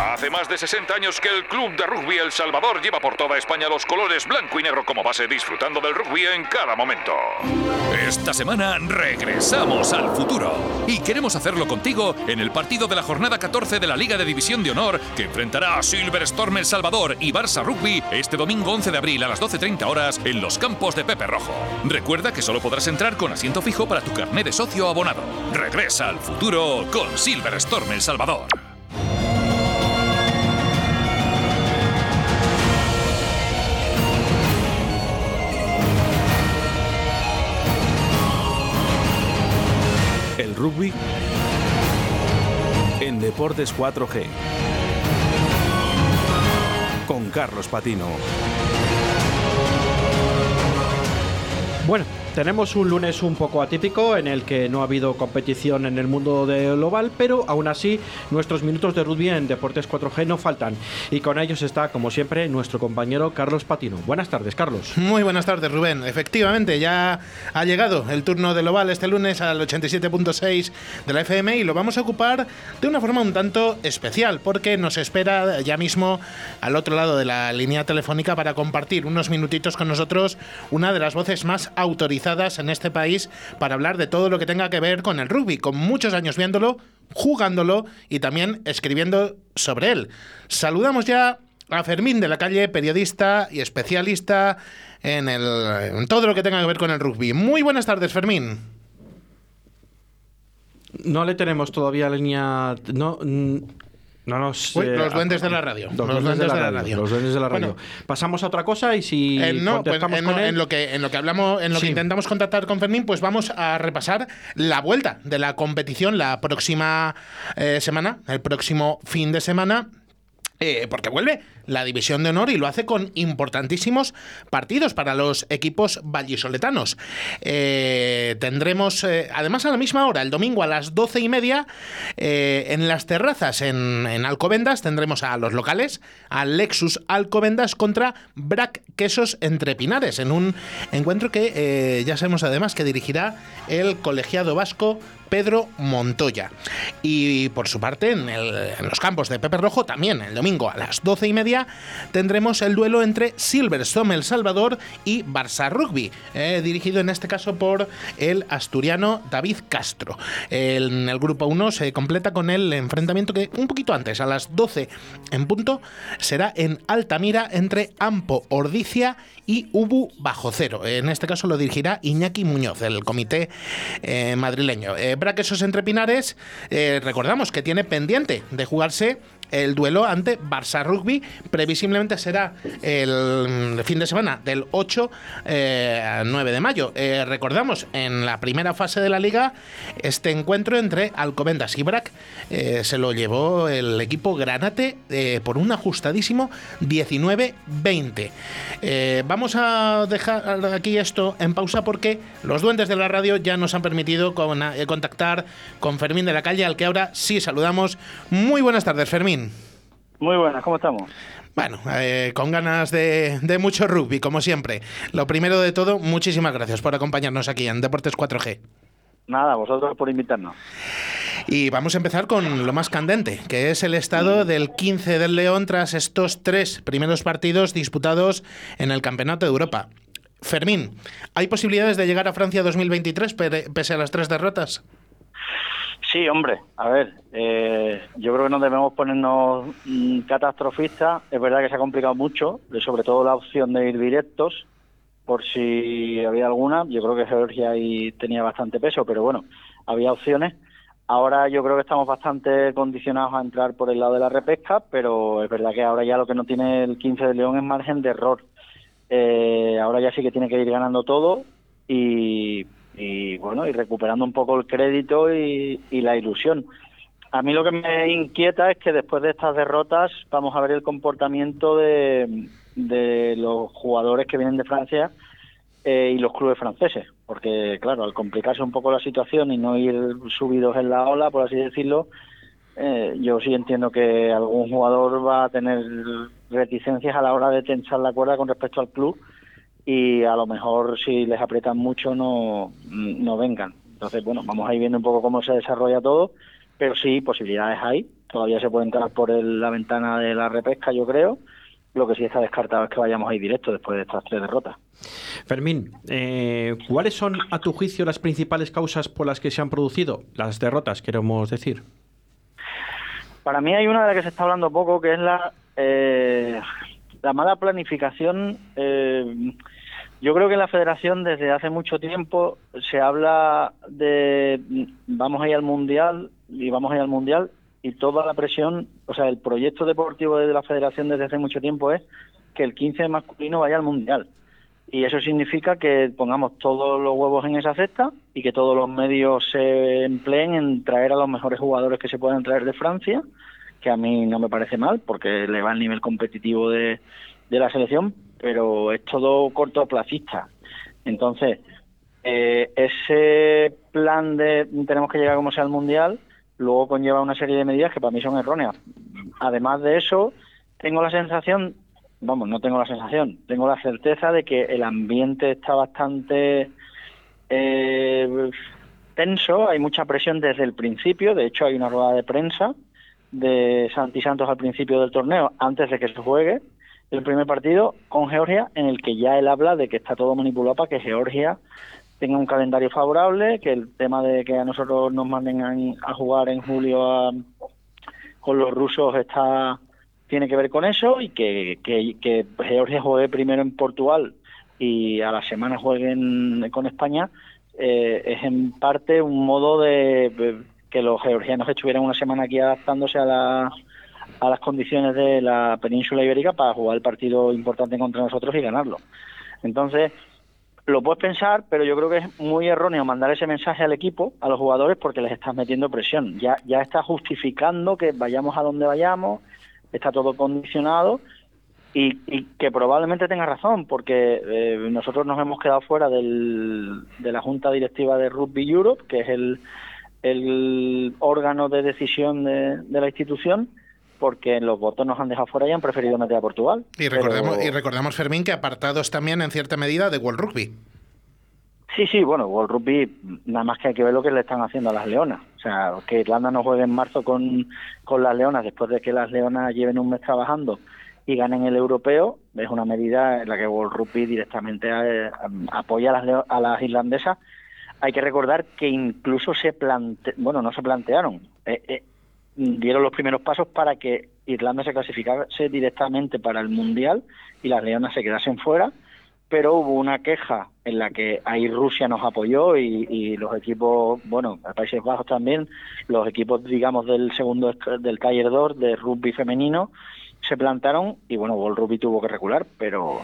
Hace más de 60 años que el Club de Rugby El Salvador lleva por toda España los colores blanco y negro como base, disfrutando del rugby en cada momento. Esta semana regresamos al futuro y queremos hacerlo contigo en el partido de la jornada 14 de la Liga de División de Honor que enfrentará a Silver Storm El Salvador y Barça Rugby este domingo 11 de abril a las 12.30 horas en los campos de Pepe Rojo. Recuerda que solo podrás entrar con asiento fijo para tu carnet de socio abonado. Regresa al futuro con Silver Storm El Salvador. En Deportes 4G. Con Carlos Patino. Bueno, tenemos un lunes un poco atípico en el que no ha habido competición en el mundo del oval, pero aún así nuestros minutos de rugby en Deportes 4G no faltan. Y con ellos está, como siempre, nuestro compañero Carlos Patino. Buenas tardes, Carlos. Muy buenas tardes, Rubén. Efectivamente, ya ha llegado el turno del oval este lunes al 87.6 de la FM y lo vamos a ocupar de una forma un tanto especial, porque nos espera ya mismo al otro lado de la línea telefónica para compartir unos minutitos con nosotros una de las voces más autorizadas en este país para hablar de todo lo que tenga que ver con el rugby, con muchos años viéndolo, jugándolo y también escribiendo sobre él. Saludamos ya a Fermín de la calle, periodista y especialista en, el, todo lo que tenga que ver con el rugby. Muy buenas tardes, Fermín. No le tenemos todavía línea. No, no nos, Uy, los duendes de la radio. Los, duendes, de la, radio. Los duendes de la radio. Pasamos a otra cosa y si eh, no, pues, en, con él- en lo que en lo que hablamos, en lo Sí. que intentamos contactar con Fermín, pues vamos a repasar la vuelta de la competición la próxima eh, semana, el próximo fin de semana. eh, porque vuelve la división de honor y lo hace con importantísimos partidos para los equipos vallisoletanos. Eh, tendremos, eh, además a la misma hora, el domingo a las doce y media, eh, en las terrazas en, en Alcobendas, tendremos a los locales, al Lexus Alcobendas contra Brac Quesos Entre Pinares, en un encuentro que ya sabemos además que dirigirá el colegiado vasco Pedro Montoya. Y por su parte, en los campos de Pepe Rojo, también el domingo a las doce y media, tendremos el duelo entre Silverstone El Salvador y Barça Rugby, eh, dirigido en este caso por el asturiano David Castro. En el grupo 1 se completa con el enfrentamiento que un poquito antes, a las 12 en punto, será en Altamira entre Ampo Ordicia y Ubu Bajo Cero. En este caso lo dirigirá Iñaki Muñoz, el comité eh, madrileño. Eh, Braquesos entre Pinares, eh, recordamos que tiene pendiente de jugarse el duelo ante Barça Rugby. Previsiblemente será el mm, fin de semana del 8 eh, al 9 de mayo. Eh, recordamos, en la primera fase de la liga, este encuentro entre Alcobendas y Brac eh, se lo llevó el equipo Granate eh, por un ajustadísimo 19-20. Eh, vamos a dejar aquí esto en pausa porque los duendes de la radio ya nos han permitido con- contactar con Fermín de la calle, al que ahora sí saludamos. Muy buenas tardes, Fermín. Muy buenas, ¿cómo estamos? Bueno, eh, con ganas de, de mucho rugby, como siempre. Lo primero de todo, muchísimas gracias por acompañarnos aquí en Deportes 4G. Nada, vosotros por invitarnos. Y vamos a empezar con lo más candente, que es el estado del 15 del León tras estos tres primeros partidos disputados en el Campeonato de Europa. Fermín, ¿hay posibilidades de llegar a Francia 2023 pere- pese a las tres derrotas? Sí, hombre, a ver, eh, yo creo que no debemos ponernos mm, catastrofistas. Es verdad que se ha complicado mucho, sobre todo la opción de ir directos, por si había alguna. Yo creo que Georgia ahí tenía bastante peso, pero bueno, había opciones. Ahora yo creo que estamos bastante condicionados a entrar por el lado de la repesca, pero es verdad que ahora ya lo que no tiene el 15 de León es margen de error. Eh, ahora ya sí que tiene que ir ganando todo y, y, bueno, y recuperando un poco el crédito y, la ilusión. A mí lo que me inquieta es que después de estas derrotas vamos a ver el comportamiento de, de los jugadores que vienen de Francia eh, y los clubes franceses, porque claro, al complicarse un poco la situación y no ir subidos en la ola, por así decirlo, eh, yo sí entiendo que algún jugador va a tener reticencias a la hora de tensar la cuerda con respecto al club y a lo mejor si les aprietan mucho no, no vengan. Entonces, bueno, vamos a ir viendo un poco cómo se desarrolla todo, pero sí, posibilidades hay todavía se puede entrar por la ventana de la repesca, yo creo. Lo que sí está descartado es que vayamos ahí directo después de estas tres derrotas. Fermín, eh, ¿cuáles son, a tu juicio, las principales causas por las que se han producido las derrotas, queremos decir? Para mí hay una de las que se está hablando poco, que es la, eh, la mala planificación. Eh, yo creo que en la federación desde hace mucho tiempo se habla de vamos a ir al mundial y vamos a ir al mundial y toda la presión, o sea, el proyecto deportivo de la federación desde hace mucho tiempo es que el 15 masculino vaya al mundial. Y eso significa que pongamos todos los huevos en esa cesta y que todos los medios se empleen en traer a los mejores jugadores que se puedan traer de Francia, que a mí no me parece mal porque le va el nivel competitivo de, de la selección, pero es todo cortoplacista. Entonces, eh, ese plan de tenemos que llegar como sea al Mundial, luego conlleva una serie de medidas que para mí son erróneas. Además de eso, tengo la sensación, vamos, no tengo la sensación, tengo la certeza de que el ambiente está bastante eh, tenso, hay mucha presión desde el principio, de hecho hay una rueda de prensa de Santi Santos al principio del torneo, antes de que se juegue, el primer partido con Georgia, en el que ya él habla de que está todo manipulado para que Georgia tenga un calendario favorable, que el tema de que a nosotros nos manden a, jugar en julio con los rusos está tiene que ver con eso y que, que, Georgia juegue primero en Portugal y a la semana jueguen con España eh, es en parte un modo de que los georgianos estuvieran una semana aquí adaptándose a la a las condiciones de la península ibérica para jugar el partido importante contra nosotros y ganarlo. Entonces, lo puedes pensar, pero yo creo que es muy erróneo mandar ese mensaje al equipo, a los jugadores, porque les estás metiendo presión. Ya, ya está justificando que vayamos a donde vayamos, está todo condicionado y, que probablemente tenga razón, porque eh, nosotros nos hemos quedado fuera del, de la Junta Directiva de Rugby Europe, que es el, órgano de decisión de, de la institución, porque los votos nos han dejado fuera y han preferido meter a Portugal. Y recordemos, y recordemos, Fermín, que apartados también en cierta medida de World Rugby. Sí, sí, bueno, World Rugby, nada más que hay que ver lo que le están haciendo a las leonas. O sea, que Irlanda no juegue en marzo con, con las leonas después de que las leonas lleven un mes trabajando y ganen el europeo, es una medida en la que World Rugby directamente eh, apoya a las, a las irlandesas. Hay que recordar que incluso se plante, bueno, no se plantearon. Eh, eh, dieron los primeros pasos para que Irlanda se clasificase directamente para el Mundial y las Leonas se quedasen fuera, pero hubo una queja en la que ahí Rusia nos apoyó y, los equipos, bueno, Países Bajos también, los equipos, digamos, del segundo del Tier 2 de rugby femenino se plantaron y bueno, el Rugby tuvo que recular, pero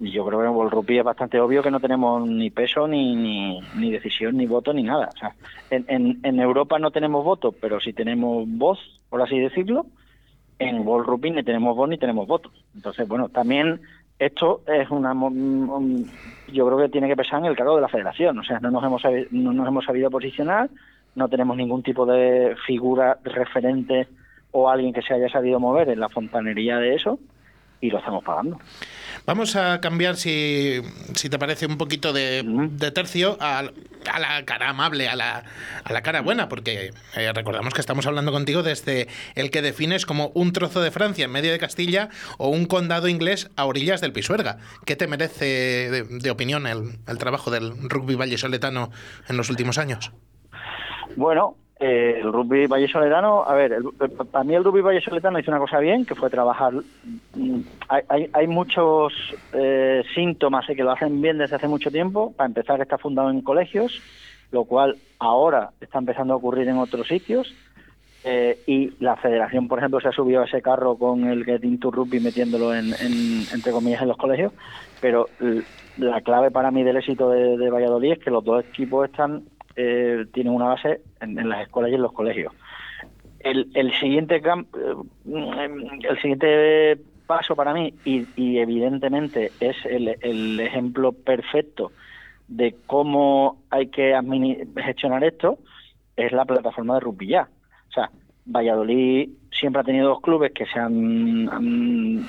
yo creo que en rugby es bastante obvio que no tenemos ni peso, ni, ni, decisión, ni voto, ni nada. O sea, en, en, Europa no tenemos voto, pero sí tenemos voz, por así decirlo. En Rugby ni tenemos voz ni tenemos voto. Entonces, bueno, también esto es una. Yo creo que tiene que pesar en el cargo de la federación. O sea, no nos hemos, no nos hemos sabido posicionar, no tenemos ningún tipo de figura referente o alguien que se haya sabido mover en la fontanería de eso y lo estamos pagando. Vamos a cambiar, si, si te parece, un poquito de, tercio a, a, la cara amable, a la, a la cara buena, porque eh, recordamos que estamos hablando contigo desde el que defines como un trozo de Francia en medio de Castilla o un condado inglés a orillas del Pisuerga. ¿Qué te merece de, opinión el, el trabajo del rugby vallesoletano en los últimos años? Bueno, eh, el rugby vallesoletano, a ver, para mí el rugby vallesoletano hizo una cosa bien, que fue trabajar. Mm, hay, hay, muchos eh, síntomas que lo hacen bien desde hace mucho tiempo. Para empezar, está fundado en colegios, lo cual ahora está empezando a ocurrir en otros sitios. Eh, y la federación, por ejemplo, se ha subido a ese carro con el Getting to Rugby metiéndolo en, entre comillas en los colegios. Pero la clave para mí del éxito de Valladolid es que los dos equipos están eh, tienen una base en, las escuelas y en los colegios. El, el siguiente eh, el siguiente paso para mí y, evidentemente es el, ejemplo perfecto de cómo hay que gestionar esto es la plataforma de rugby. O sea, Valladolid siempre ha tenido dos clubes que se han,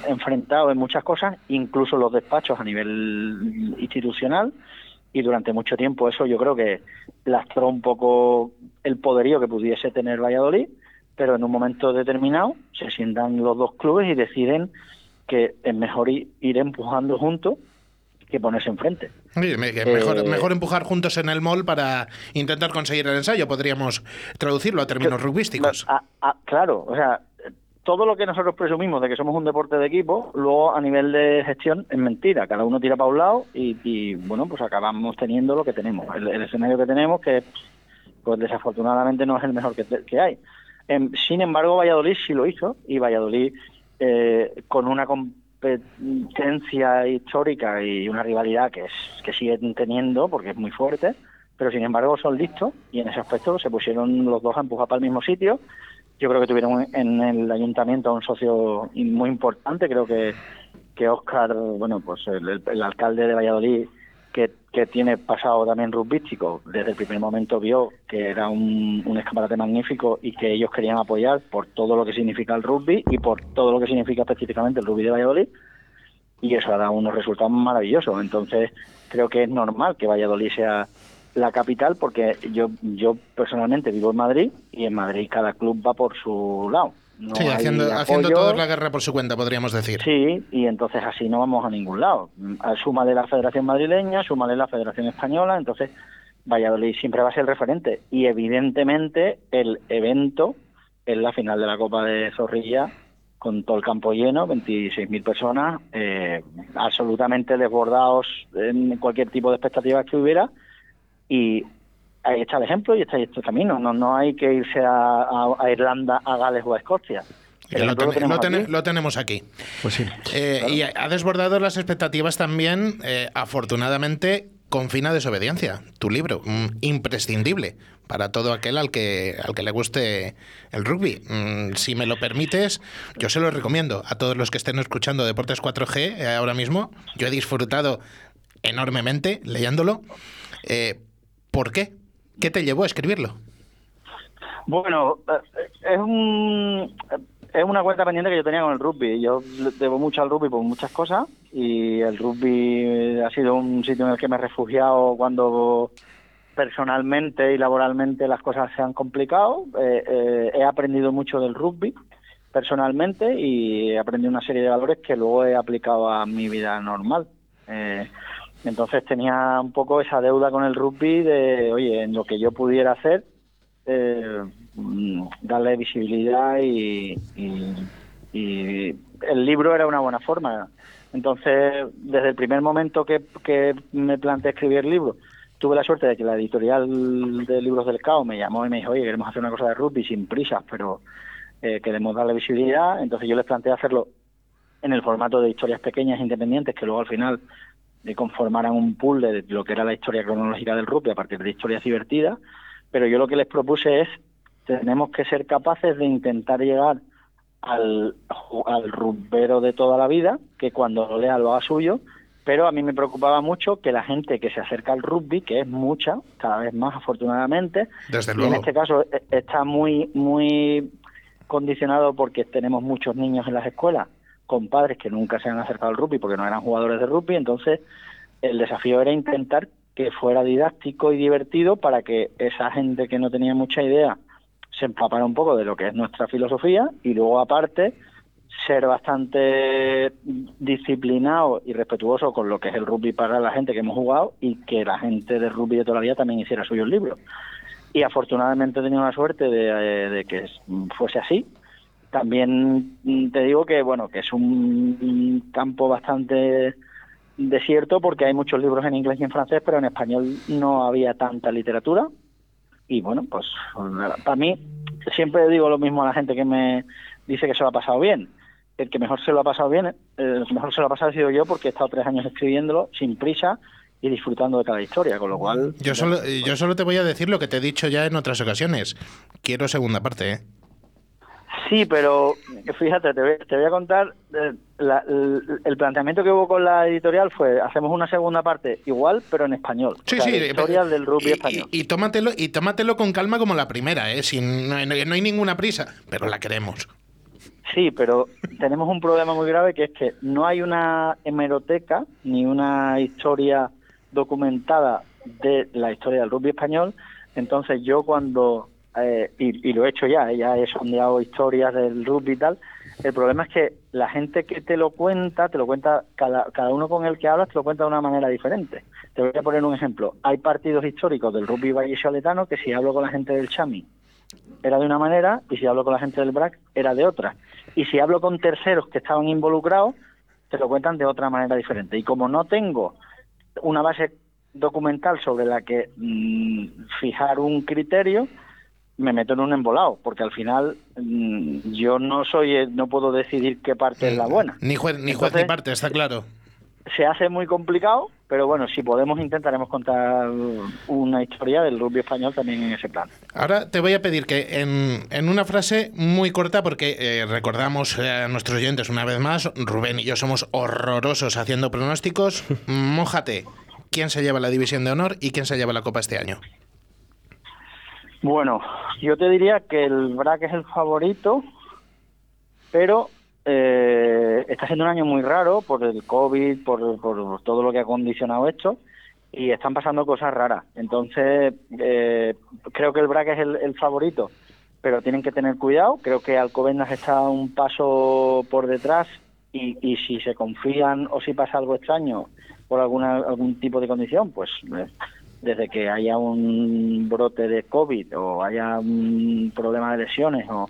enfrentado en muchas cosas, incluso los despachos a nivel institucional, y durante mucho tiempo eso yo creo que lastró un poco el poderío que pudiese tener Valladolid, pero en un momento determinado se sientan los dos clubes y deciden que es mejor ir, empujando juntos que ponerse enfrente. mejor, eh, mejor empujar juntos en el mall para intentar conseguir el ensayo, podríamos traducirlo a términos rugbyísticos. claro, o sea, todo lo que nosotros presumimos de que somos un deporte de equipo, luego a nivel de gestión es mentira. Cada uno tira para un lado y, bueno, pues acabamos teniendo lo que tenemos. El, escenario que tenemos, que pues desafortunadamente no es el mejor que, hay. Em, sin embargo, Valladolid sí lo hizo y Valladolid eh, con una competencia histórica y una rivalidad que, es, que siguen teniendo porque es muy fuerte, pero sin embargo son listos y en ese aspecto se pusieron los dos a empujar para el mismo sitio yo creo que tuvieron en el ayuntamiento un socio muy importante, creo que, que Oscar, bueno, pues el, alcalde de Valladolid, que, que, tiene pasado también rugbístico, desde el primer momento vio que era un, un escaparate magnífico y que ellos querían apoyar por todo lo que significa el rugby y por todo lo que significa específicamente el rugby de Valladolid y eso ha dado unos resultados maravillosos. Entonces creo que es normal que Valladolid sea la capital porque yo yo personalmente vivo en Madrid y en Madrid cada club va por su lado. sí, haciendo, haciendo toda la guerra por su cuenta, podríamos decir. Sí, y entonces así no vamos a ningún lado. Suma de la Federación Madrileña, suma de la Federación Española, entonces Valladolid siempre va a ser el referente. Y evidentemente el evento es la final de la Copa de Zorrilla con todo el campo lleno, 26.000 personas, eh, absolutamente desbordados en cualquier tipo de expectativas que hubiera y ahí está el ejemplo y está ahí este camino. No, no hay que irse a, Irlanda, a Gales o a Escocia. Lo, tenemos aquí. Pues sí. Eh, y ha desbordado las expectativas también, eh, afortunadamente, con fina desobediencia. Tu libro, mm, imprescindible para todo aquel al que, al que le guste el rugby. Mm, si me lo permites, yo se lo recomiendo a todos los que estén escuchando Deportes 4G eh, ahora mismo. Yo he disfrutado enormemente leyéndolo. ¿Por qué? ¿Qué te llevó a escribirlo? Bueno, eh, es un es una cuenta pendiente que yo tenía con el rugby. Yo debo mucho al rugby por muchas cosas y el rugby ha sido un sitio en el que me he refugiado cuando personalmente y laboralmente las cosas se han complicado. Eh, eh, he aprendido mucho del rugby personalmente y he aprendido una serie de valores que luego he aplicado a mi vida normal. Entonces tenía un poco esa deuda con el rugby de, oye, en lo que yo pudiera hacer, eh, mm, darle visibilidad y, el libro era una buena forma. Entonces, desde el primer momento que, me planteé escribir el libro, tuve la suerte de que la editorial de libros del CAO me llamó y me dijo, oye, queremos hacer una cosa de rugby sin prisas, pero eh, queremos darle visibilidad. Entonces yo les planteé hacerlo en el formato de historias pequeñas independientes que luego al final conformaran un pool de lo que era la historia cronológica del rugby a partir de historias divertidas, pero yo lo que les propuse es, tenemos que ser capaces de intentar llegar al, al rugbero de toda la vida, que cuando lo lea lo haga suyo, pero a mí me preocupaba mucho que la gente que se acerca al rugby, que es mucha, cada vez más afortunadamente, Desde y en este caso e, está muy, muy condicionado porque tenemos muchos niños en las escuelas con padres que nunca se han acercado al rugby porque no eran jugadores de rugby, entonces el desafío era intentar que fuera didáctico y divertido para que esa gente que no tenía mucha idea se empapara un poco de lo que es nuestra filosofía y luego aparte ser bastante disciplinado y respetuoso con lo que es el rugby para la gente que hemos jugado y que la gente de rugby de toda la vida también hiciera suyos libros. Y afortunadamente he tenido la suerte de, eh, de que fuese así también te digo que bueno que es un campo bastante desierto porque hay muchos libros en inglés y en francés, pero en español no había tanta literatura. Y bueno, pues para mí siempre digo lo mismo a la gente que me dice que se lo ha pasado bien. El que mejor se lo ha pasado bien, el mejor se lo ha pasado ha sido yo porque he estado tres años escribiéndolo sin prisa y disfrutando de cada historia, con lo cual... Yo solo, yo solo te voy a decir lo que te he dicho ya en otras ocasiones. Quiero segunda parte, ¿eh? Sí, pero fíjate, te voy, a contar, eh, el, planteamiento que hubo con la editorial fue, hacemos una segunda parte igual, pero en español. Sí, sí, historia del rugby español. Y, tómatelo, y tómatelo con calma como la primera, ¿eh? Sin, no, hay ninguna prisa, pero la queremos. Sí, pero tenemos un problema muy grave que es que no hay una hemeroteca ni una historia documentada de la historia del rugby español. Entonces yo cuando eh, y, lo he hecho ya, ya he sondeado historias del rugby y tal, el problema es que la gente que te lo cuenta, te lo cuenta, cada, cada uno con el que hablas te lo cuenta de una manera diferente. Te voy a poner un ejemplo. Hay partidos históricos del rugby vallisoletano que si hablo con la gente del Chami era de una manera y si hablo con la gente del BRAC era de otra. Y si hablo con terceros que estaban involucrados, te lo cuentan de otra manera diferente. Y como no tengo una base documental sobre la que mm, fijar un criterio, me meto en un embolado, porque al final mm, yo no soy, no puedo decidir qué parte es la buena. Ni juez ni, juez, ni parte, está claro. Se hace muy complicado, pero bueno, si podemos intentaremos contar una historia del rugby español también en ese plan. Ahora te voy a pedir que en, en una frase muy corta, porque eh, recordamos a nuestros oyentes una vez más, Rubén y yo somos horrorosos haciendo pronósticos, mójate quién se lleva la división de honor y quién se lleva la copa este año. Bueno, yo te diría que el BRAC es el favorito, pero eh, está siendo un año muy raro por el COVID, por, todo lo que ha condicionado esto, y están pasando cosas raras. Entonces, eh, creo que el BRAC es el, el, favorito, pero tienen que tener cuidado. Creo que Alcobendas está un paso por detrás y, y si se confían o si pasa algo extraño, por alguna, algún tipo de condición, pues eh, desde que haya un brote de COVID o haya un problema de lesiones o,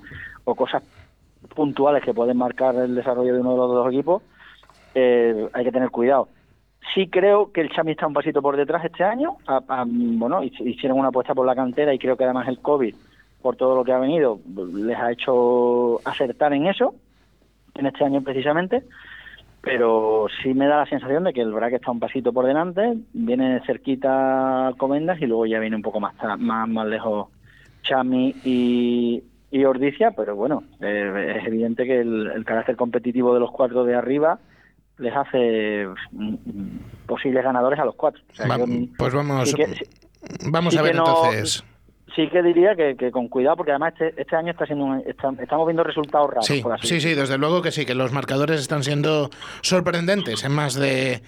cosas puntuales que pueden marcar el desarrollo de uno de los dos equipos, eh, hay que tener cuidado. Sí creo que el Chami está un pasito por detrás este año. bueno, hicieron una apuesta por la cantera y creo que además el COVID, por todo lo que ha venido, les ha hecho acertar en eso, en este año precisamente pero sí me da la sensación de que el BRAC está un pasito por delante, viene cerquita Comendas y luego ya viene un poco más más, más lejos Chami y, y Ordicia, pero bueno, eh, es evidente que el, carácter competitivo de los cuatro de arriba les hace mm, posibles ganadores a los cuatro. pues vamos, vamos a ver entonces sí que diría que, con cuidado, porque además este, este año está siendo estamos viendo resultados raros. Sí, sí, sí, desde luego que sí, que los marcadores están siendo sorprendentes en más de,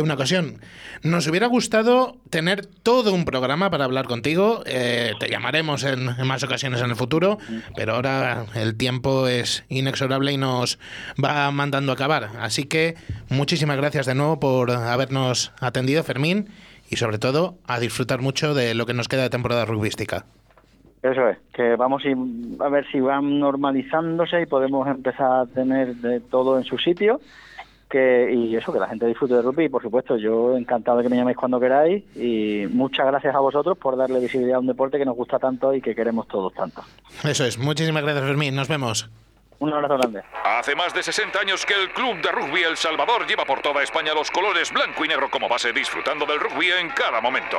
una ocasión. Nos hubiera gustado tener todo un programa para hablar contigo. Eh, te llamaremos en, más ocasiones en el futuro, pero ahora el tiempo es inexorable y nos va mandando a acabar. Así que muchísimas gracias de nuevo por habernos atendido, Fermín y sobre todo a disfrutar mucho de lo que nos queda de temporada rugbística. Eso es, que vamos a ver si van normalizándose y podemos empezar a tener de todo en su sitio. Que, y eso, que la gente disfrute de rugby. Por supuesto, yo encantado de que me llaméis cuando queráis. Y muchas gracias a vosotros por darle visibilidad a un deporte que nos gusta tanto y que queremos todos tanto. Eso es, muchísimas gracias, Fermín. Nos vemos. Un abrazo grande. Hace más de 60 años que el Club de Rugby El Salvador lleva por toda España los colores blanco y negro como base, disfrutando del rugby en cada momento.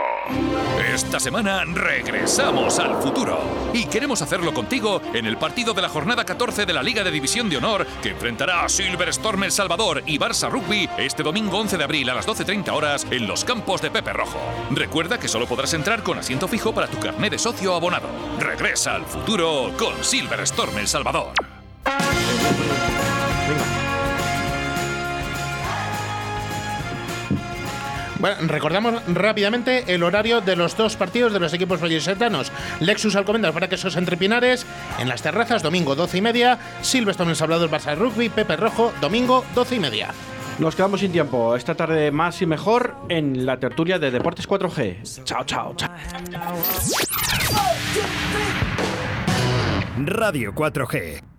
Esta semana regresamos al futuro y queremos hacerlo contigo en el partido de la jornada 14 de la Liga de División de Honor que enfrentará a Silver Storm El Salvador y Barça Rugby este domingo 11 de abril a las 12.30 horas en los campos de Pepe Rojo. Recuerda que solo podrás entrar con asiento fijo para tu carnet de socio abonado. Regresa al futuro con Silver Storm El Salvador. Bueno, recordamos rápidamente el horario de los dos partidos de los equipos vallisetanos. Lexus Alcobendas para que esos entrepinares en las terrazas, domingo 12 y media. Silverstone en Sablador Barça Rugby, Pepe Rojo, domingo 12 y media. Nos quedamos sin tiempo. Esta tarde más y mejor en la tertulia de Deportes 4G. Chao, chao, chao. Radio 4G